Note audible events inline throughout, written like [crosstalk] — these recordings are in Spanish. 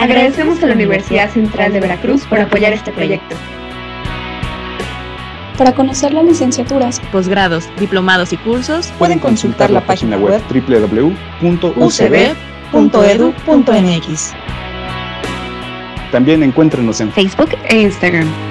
Agradecemos a la Universidad Central de Veracruz por apoyar este proyecto. Para conocer las licenciaturas, posgrados, diplomados y cursos, pueden consultar la página web www.ucb.edu.mx. También encuéntrenos en Facebook e Instagram.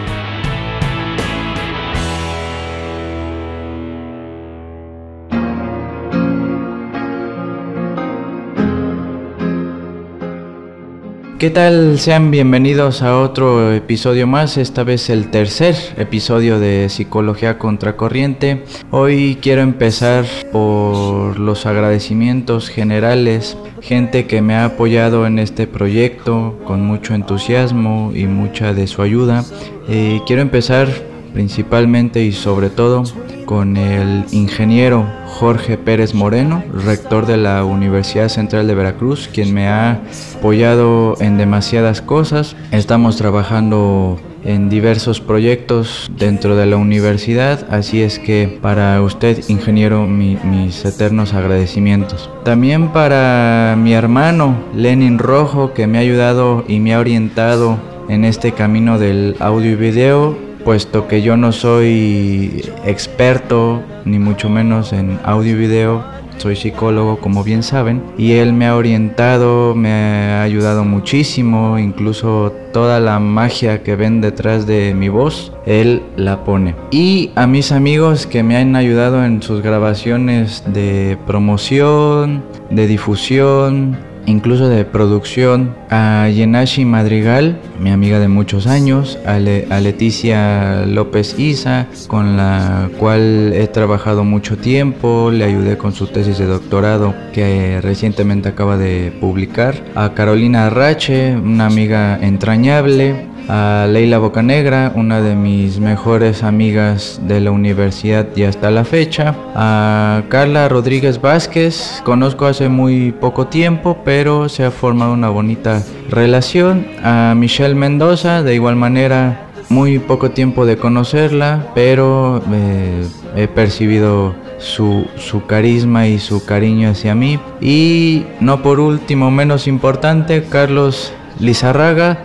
¿Qué tal? Sean bienvenidos a otro episodio más, esta vez el tercer episodio de Psicología Contracorriente. Hoy quiero empezar por los agradecimientos generales, gente que me ha apoyado en este proyecto con mucho entusiasmo y mucha de su ayuda. Eh, quiero empezar principalmente y sobre todo con el ingeniero Jorge Pérez Moreno, rector de la Universidad Central de Veracruz, quien me ha apoyado en demasiadas cosas. Estamos trabajando en diversos proyectos dentro de la universidad, así es que para usted, ingeniero, mis eternos agradecimientos. También para mi hermano Lenin Rojo, que me ha ayudado y me ha orientado en este camino del audio y video puesto que yo no soy experto, ni mucho menos en audio y video, soy psicólogo como bien saben, y él me ha orientado, me ha ayudado muchísimo, incluso toda la magia que ven detrás de mi voz, él la pone. Y a mis amigos que me han ayudado en sus grabaciones de promoción, de difusión, incluso de producción, a Yenashi Madrigal, mi amiga de muchos años, a, Leticia López Isa, con la cual he trabajado mucho tiempo, le ayudé con su tesis de doctorado que recientemente acaba de publicar, a Carolina Arrache, una amiga entrañable, a Leila Bocanegra, una de mis mejores amigas de la universidad y hasta la fecha, a Carla Rodríguez Vázquez, conozco hace muy poco tiempo, pero se ha formado una bonita relación, a Michelle Mendoza, de igual manera muy poco tiempo de conocerla, pero eh, he percibido su, su, carisma y su cariño hacia mí. Y no por último, menos importante, Carlos Lizarraga,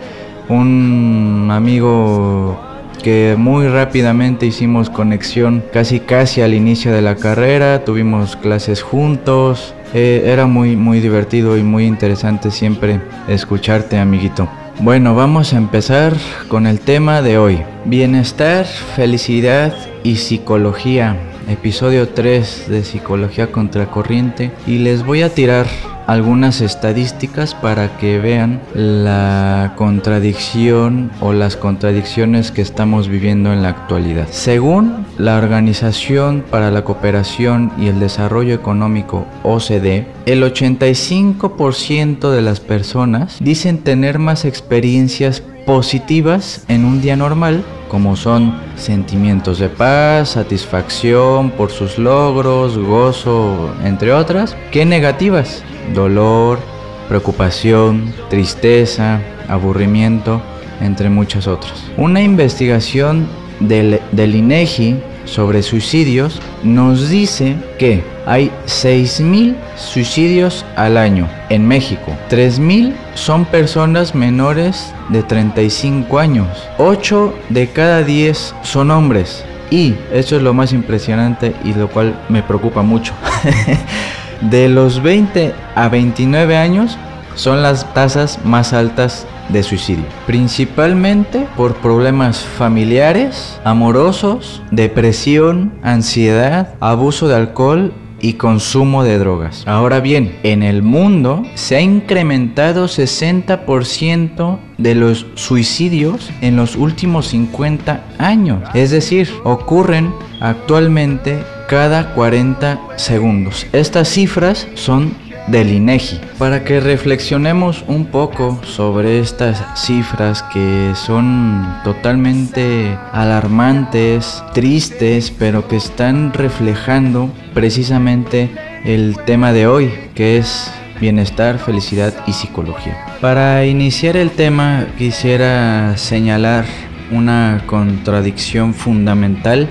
un amigo que muy rápidamente hicimos conexión casi casi al inicio de la carrera, tuvimos clases juntos, eh, era muy muy divertido y muy interesante siempre escucharte amiguito. Bueno, vamos a empezar con el tema de hoy. Bienestar, felicidad y psicología. Episodio 3 de Psicología Contracorriente. Y les voy a tirar algunas estadísticas para que vean la contradicción o las contradicciones que estamos viviendo en la actualidad. Según la Organización para la Cooperación y el Desarrollo Económico OCDE, el 85% de las personas dicen tener más experiencias positivas en un día normal, como son sentimientos de paz, satisfacción por sus logros, gozo, entre otras, que negativas dolor, preocupación, tristeza, aburrimiento, entre muchas otras. Una investigación del, del INEGI sobre suicidios nos dice que hay 6.000 suicidios al año en México. 3.000 son personas menores de 35 años. 8 de cada 10 son hombres. Y eso es lo más impresionante y lo cual me preocupa mucho. [laughs] De los 20 a 29 años son las tasas más altas de suicidio, principalmente por problemas familiares, amorosos, depresión, ansiedad, abuso de alcohol y consumo de drogas. Ahora bien, en el mundo se ha incrementado 60% de los suicidios en los últimos 50 años. Es decir, ocurren actualmente cada 40 segundos. Estas cifras son del INEGI. Para que reflexionemos un poco sobre estas cifras que son totalmente alarmantes, tristes, pero que están reflejando precisamente el tema de hoy, que es bienestar, felicidad y psicología. Para iniciar el tema quisiera señalar una contradicción fundamental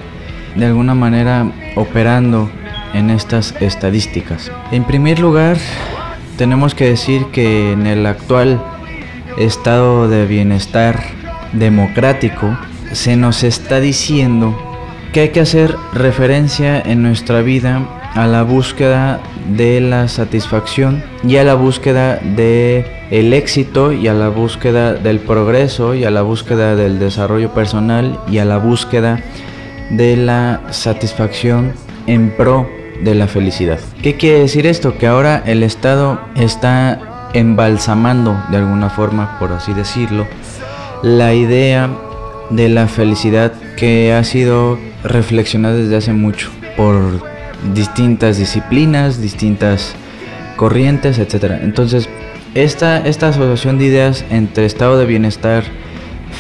de alguna manera operando en estas estadísticas. En primer lugar, tenemos que decir que en el actual estado de bienestar democrático, se nos está diciendo que hay que hacer referencia en nuestra vida a la búsqueda de la satisfacción y a la búsqueda de el éxito y a la búsqueda del progreso y a la búsqueda del desarrollo personal y a la búsqueda de la satisfacción en pro de la felicidad. ¿Qué quiere decir esto? Que ahora el Estado está embalsamando de alguna forma, por así decirlo, la idea de la felicidad que ha sido reflexionada desde hace mucho por distintas disciplinas, distintas corrientes, etc. Entonces, esta, esta asociación de ideas entre estado de bienestar,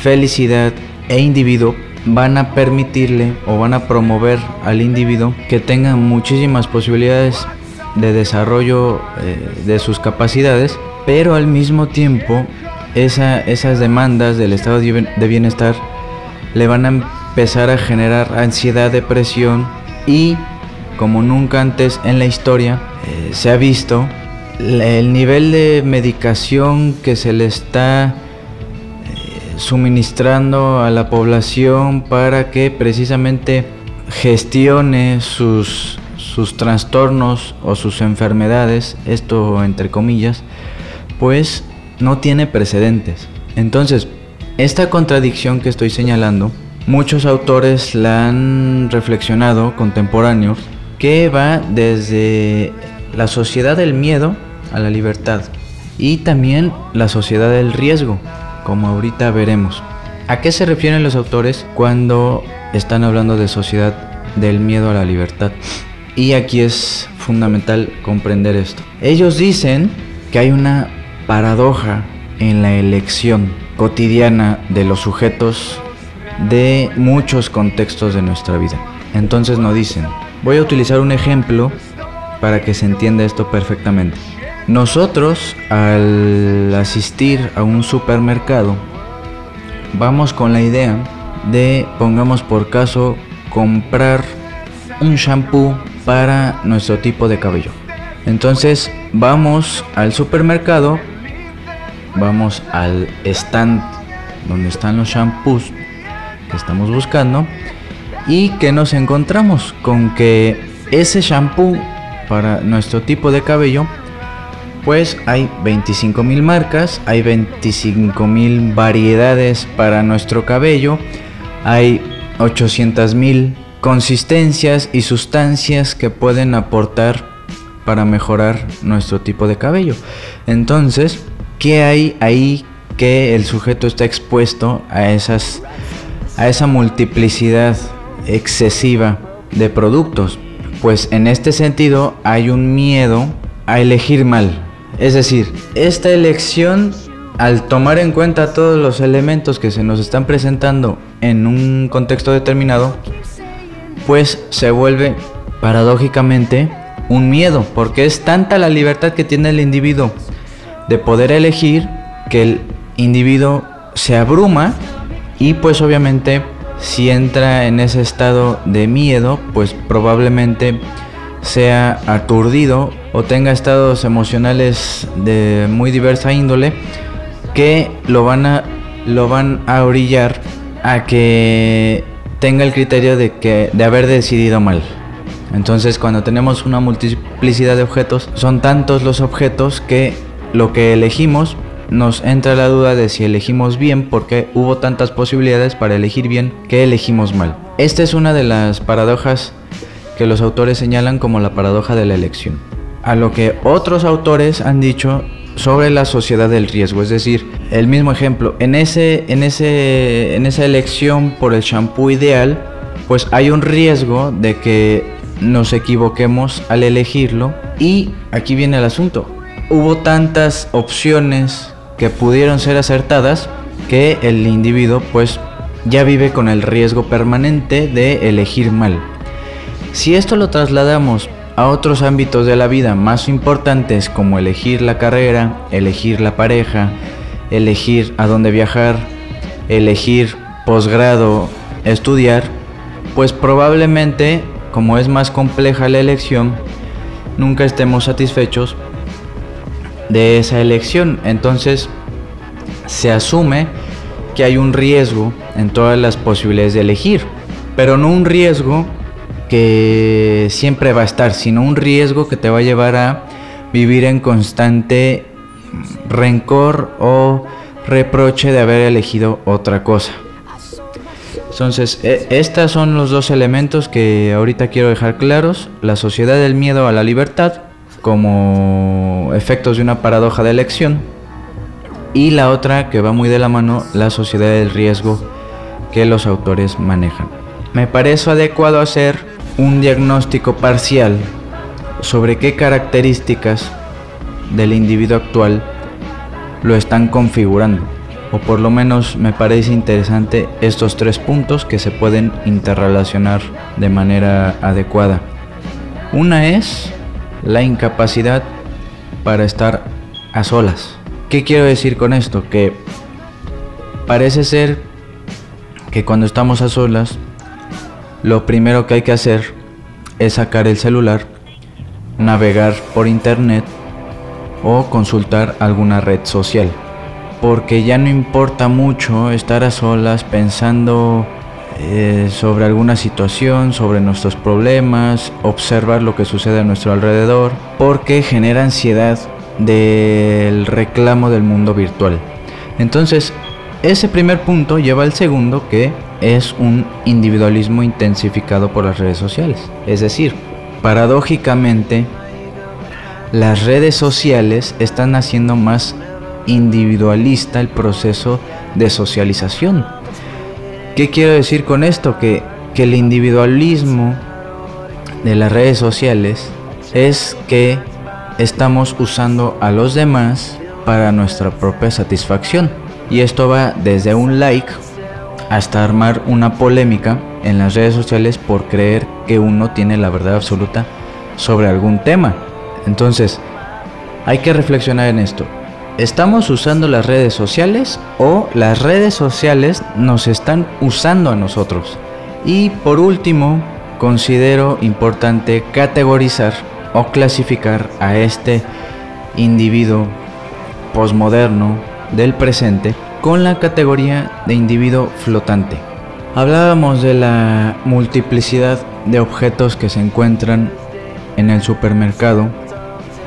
felicidad e individuo van a permitirle o van a promover al individuo que tenga muchísimas posibilidades de desarrollo eh, de sus capacidades, pero al mismo tiempo esas demandas del estado de bienestar le van a empezar a generar ansiedad, depresión y como nunca antes en la historia eh, se ha visto el nivel de medicación que se le está suministrando a la población para que precisamente gestione sus, sus trastornos o sus enfermedades, esto entre comillas, pues no tiene precedentes. Entonces, esta contradicción que estoy señalando, muchos autores la han reflexionado, contemporáneos, que va desde la sociedad del miedo a la libertad y también la sociedad del riesgo, como ahorita veremos. ¿A qué se refieren los autores cuando están hablando de sociedad del miedo a la libertad? Y aquí es fundamental comprender esto. Ellos dicen que hay una paradoja en la elección cotidiana de los sujetos de muchos contextos de nuestra vida. Entonces nos dicen, voy a utilizar un ejemplo para que se entienda esto perfectamente. Nosotros al asistir a un supermercado vamos con la idea de, pongamos por caso, comprar un shampoo para nuestro tipo de cabello. Entonces vamos al supermercado, vamos al stand donde están los shampoos que estamos buscando y que nos encontramos con que ese shampoo para nuestro tipo de cabello pues hay 25 mil marcas, hay 25 mil variedades para nuestro cabello, hay 800 mil consistencias y sustancias que pueden aportar para mejorar nuestro tipo de cabello. Entonces, ¿qué hay ahí que el sujeto está expuesto a esas a esa multiplicidad excesiva de productos? Pues en este sentido hay un miedo a elegir mal. Es decir, esta elección al tomar en cuenta todos los elementos que se nos están presentando en un contexto determinado, pues se vuelve paradójicamente un miedo, porque es tanta la libertad que tiene el individuo de poder elegir que el individuo se abruma y pues obviamente si entra en ese estado de miedo, pues probablemente sea aturdido o tenga estados emocionales de muy diversa índole que lo van a lo van a orillar a que tenga el criterio de que de haber decidido mal. Entonces, cuando tenemos una multiplicidad de objetos, son tantos los objetos que lo que elegimos nos entra la duda de si elegimos bien porque hubo tantas posibilidades para elegir bien que elegimos mal. Esta es una de las paradojas que los autores señalan como la paradoja de la elección. A lo que otros autores han dicho sobre la sociedad del riesgo, es decir, el mismo ejemplo, en ese en ese en esa elección por el shampoo ideal, pues hay un riesgo de que nos equivoquemos al elegirlo y aquí viene el asunto. Hubo tantas opciones que pudieron ser acertadas que el individuo pues ya vive con el riesgo permanente de elegir mal. Si esto lo trasladamos a otros ámbitos de la vida más importantes como elegir la carrera, elegir la pareja, elegir a dónde viajar, elegir posgrado, estudiar, pues probablemente como es más compleja la elección, nunca estemos satisfechos de esa elección. Entonces, se asume que hay un riesgo en todas las posibilidades de elegir, pero no un riesgo que siempre va a estar, sino un riesgo que te va a llevar a vivir en constante rencor o reproche de haber elegido otra cosa. Entonces, e, estos son los dos elementos que ahorita quiero dejar claros. La sociedad del miedo a la libertad como efectos de una paradoja de elección. Y la otra que va muy de la mano, la sociedad del riesgo que los autores manejan. Me parece adecuado hacer un diagnóstico parcial sobre qué características del individuo actual lo están configurando. O por lo menos me parece interesante estos tres puntos que se pueden interrelacionar de manera adecuada. Una es la incapacidad para estar a solas. ¿Qué quiero decir con esto? Que parece ser que cuando estamos a solas, lo primero que hay que hacer es sacar el celular, navegar por internet o consultar alguna red social. Porque ya no importa mucho estar a solas pensando eh, sobre alguna situación, sobre nuestros problemas, observar lo que sucede a nuestro alrededor, porque genera ansiedad del reclamo del mundo virtual. Entonces, ese primer punto lleva al segundo que es un individualismo intensificado por las redes sociales. Es decir, paradójicamente, las redes sociales están haciendo más individualista el proceso de socialización. ¿Qué quiero decir con esto? Que, que el individualismo de las redes sociales es que estamos usando a los demás para nuestra propia satisfacción. Y esto va desde un like hasta armar una polémica en las redes sociales por creer que uno tiene la verdad absoluta sobre algún tema. Entonces, hay que reflexionar en esto. ¿Estamos usando las redes sociales o las redes sociales nos están usando a nosotros? Y por último, considero importante categorizar o clasificar a este individuo posmoderno del presente con la categoría de individuo flotante. Hablábamos de la multiplicidad de objetos que se encuentran en el supermercado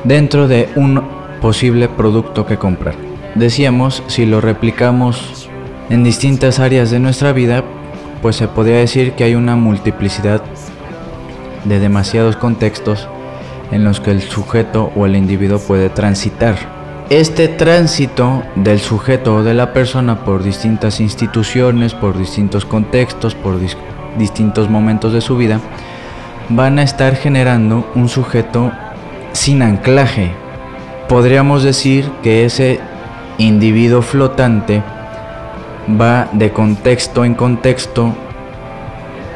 dentro de un posible producto que comprar. Decíamos, si lo replicamos en distintas áreas de nuestra vida, pues se podría decir que hay una multiplicidad de demasiados contextos en los que el sujeto o el individuo puede transitar. Este tránsito del sujeto o de la persona por distintas instituciones, por distintos contextos, por distintos momentos de su vida, van a estar generando un sujeto sin anclaje. Podríamos decir que ese individuo flotante va de contexto en contexto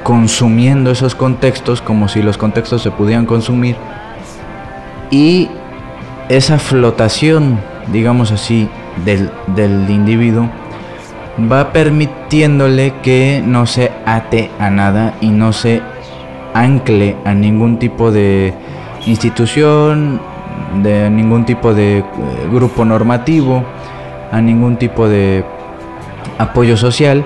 consumiendo esos contextos como si los contextos se pudieran consumir y esa flotación, digamos así, del, del individuo va permitiéndole que no se ate a nada y no se ancle a ningún tipo de institución, de ningún tipo de eh, grupo normativo, a ningún tipo de apoyo social,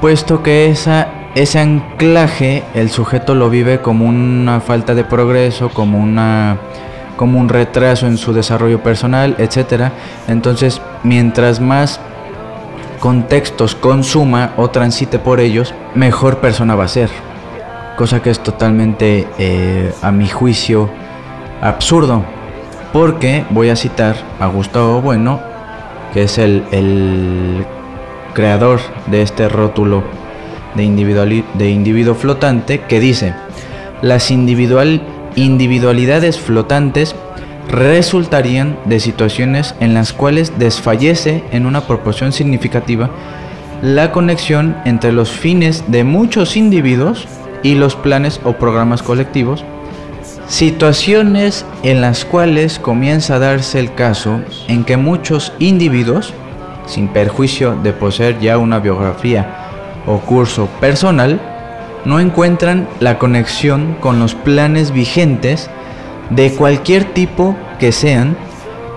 puesto que ese anclaje el sujeto lo vive como una falta de progreso, como, una, como un retraso en su desarrollo personal, etc. Entonces, mientras más contextos consuma o transite por ellos, mejor persona va a ser cosa que es totalmente, eh, a mi juicio, absurdo, porque voy a citar a Gustavo Bueno, que es el, el creador de este rótulo de, de individuo flotante, que dice, las individual, individualidades flotantes resultarían de situaciones en las cuales desfallece en una proporción significativa la conexión entre los fines de muchos individuos y los planes o programas colectivos, situaciones en las cuales comienza a darse el caso en que muchos individuos, sin perjuicio de poseer ya una biografía o curso personal, no encuentran la conexión con los planes vigentes de cualquier tipo que sean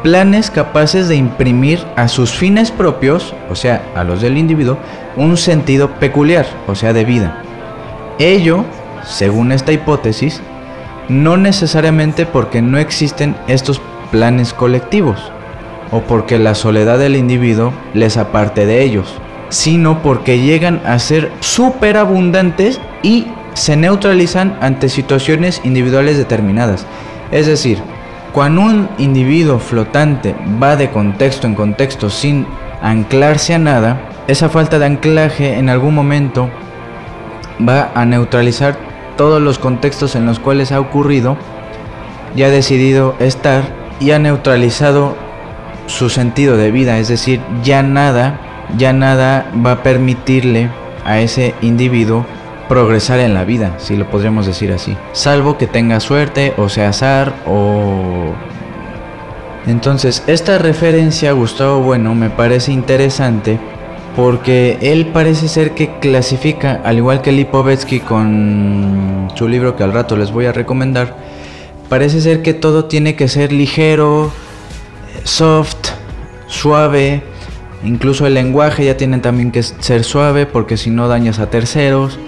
planes capaces de imprimir a sus fines propios, o sea, a los del individuo, un sentido peculiar, o sea, de vida. Ello, según esta hipótesis, no necesariamente porque no existen estos planes colectivos, o porque la soledad del individuo les aparte de ellos, sino porque llegan a ser superabundantes y se neutralizan ante situaciones individuales determinadas. Es decir, cuando un individuo flotante va de contexto en contexto sin anclarse a nada, esa falta de anclaje en algún momento va a neutralizar todos los contextos en los cuales ha ocurrido y ha decidido estar y ha neutralizado su sentido de vida, es decir, ya nada, ya nada va a permitirle a ese individuo progresar en la vida, si lo podríamos decir así. Salvo que tenga suerte o sea azar o... Entonces, esta referencia a Gustavo Bueno me parece interesante porque él parece ser que clasifica, al igual que Lipovetsky con su libro que al rato les voy a recomendar, parece ser que todo tiene que ser ligero, soft, suave, incluso el lenguaje ya tiene también que ser suave porque si no dañas a terceros.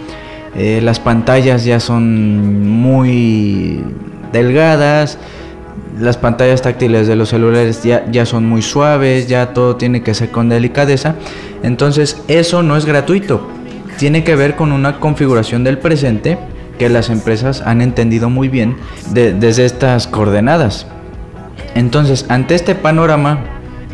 Eh, las pantallas ya son muy delgadas, las pantallas táctiles de los celulares ya, ya son muy suaves, ya todo tiene que ser con delicadeza. Entonces eso no es gratuito, tiene que ver con una configuración del presente que las empresas han entendido muy bien desde estas coordenadas. Entonces, ante este panorama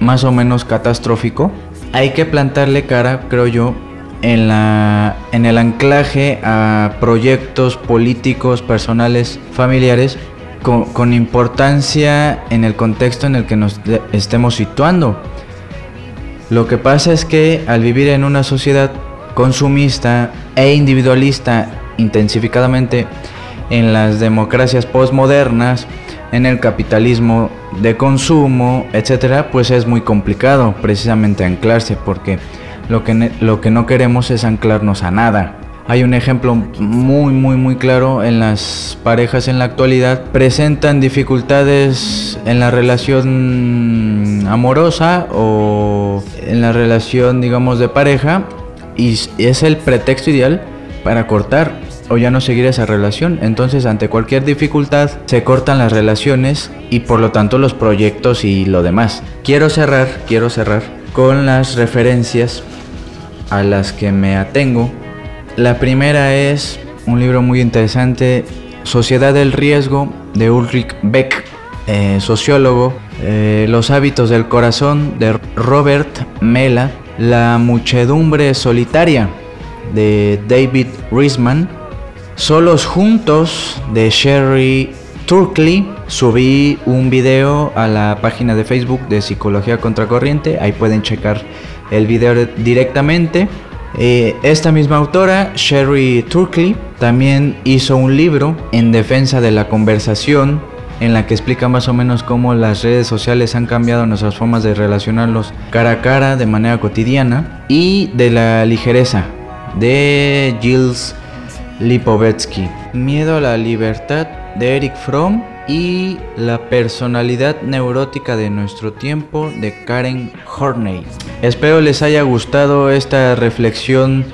más o menos catastrófico, hay que plantarle cara, creo yo, en, la, en el anclaje a proyectos políticos, personales, familiares, con, importancia en el contexto en el que nos estemos situando. Lo que pasa es que al vivir en una sociedad consumista e individualista intensificadamente en las democracias postmodernas, en el capitalismo de consumo, etcétera, pues es muy complicado precisamente anclarse porque lo que, lo que no queremos es anclarnos a nada. Hay un ejemplo muy, muy, muy claro en las parejas en la actualidad. Presentan dificultades en la relación amorosa o en la relación, digamos, de pareja y es el pretexto ideal para cortar o ya no seguir esa relación. Entonces, ante cualquier dificultad, se cortan las relaciones y por lo tanto los proyectos y lo demás. Quiero cerrar, quiero cerrar con las referencias a las que me atengo. La primera es un libro muy interesante, Sociedad del Riesgo, de Ulrich Beck, eh, sociólogo. Eh, los hábitos del corazón, de Robert Mela. La muchedumbre solitaria, de David Risman. Solos Juntos, de Sherry Turkley. Subí un video a la página de Facebook de Psicología Contracorriente. Ahí pueden checar el video directamente. Eh, esta misma autora, Sherry Turkley, también hizo un libro en defensa de la conversación en la que explica más o menos cómo las redes sociales han cambiado nuestras formas de relacionarlos cara a cara de manera cotidiana y de la ligereza de Gilles Lipovetsky. Miedo a la libertad de Eric Fromm y La personalidad neurótica de nuestro tiempo de Karen Horney. Espero les haya gustado esta reflexión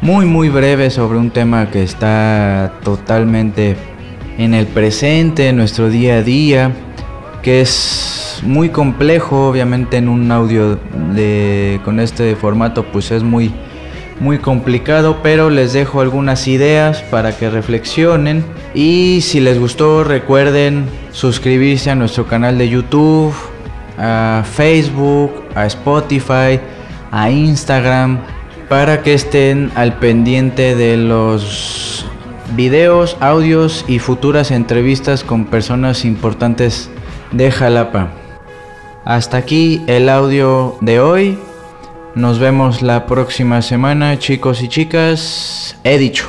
muy muy breve sobre un tema que está totalmente en el presente, en nuestro día a día, que es muy complejo, obviamente en un audio de con este formato pues es muy muy complicado, pero les dejo algunas ideas para que reflexionen. Y si les gustó, recuerden suscribirse a nuestro canal de YouTube, a Facebook, a Spotify, a Instagram, para que estén al pendiente de los videos, audios y futuras entrevistas con personas importantes de Jalapa. Hasta aquí el audio de hoy. Nos vemos la próxima semana, chicos y chicas. He dicho.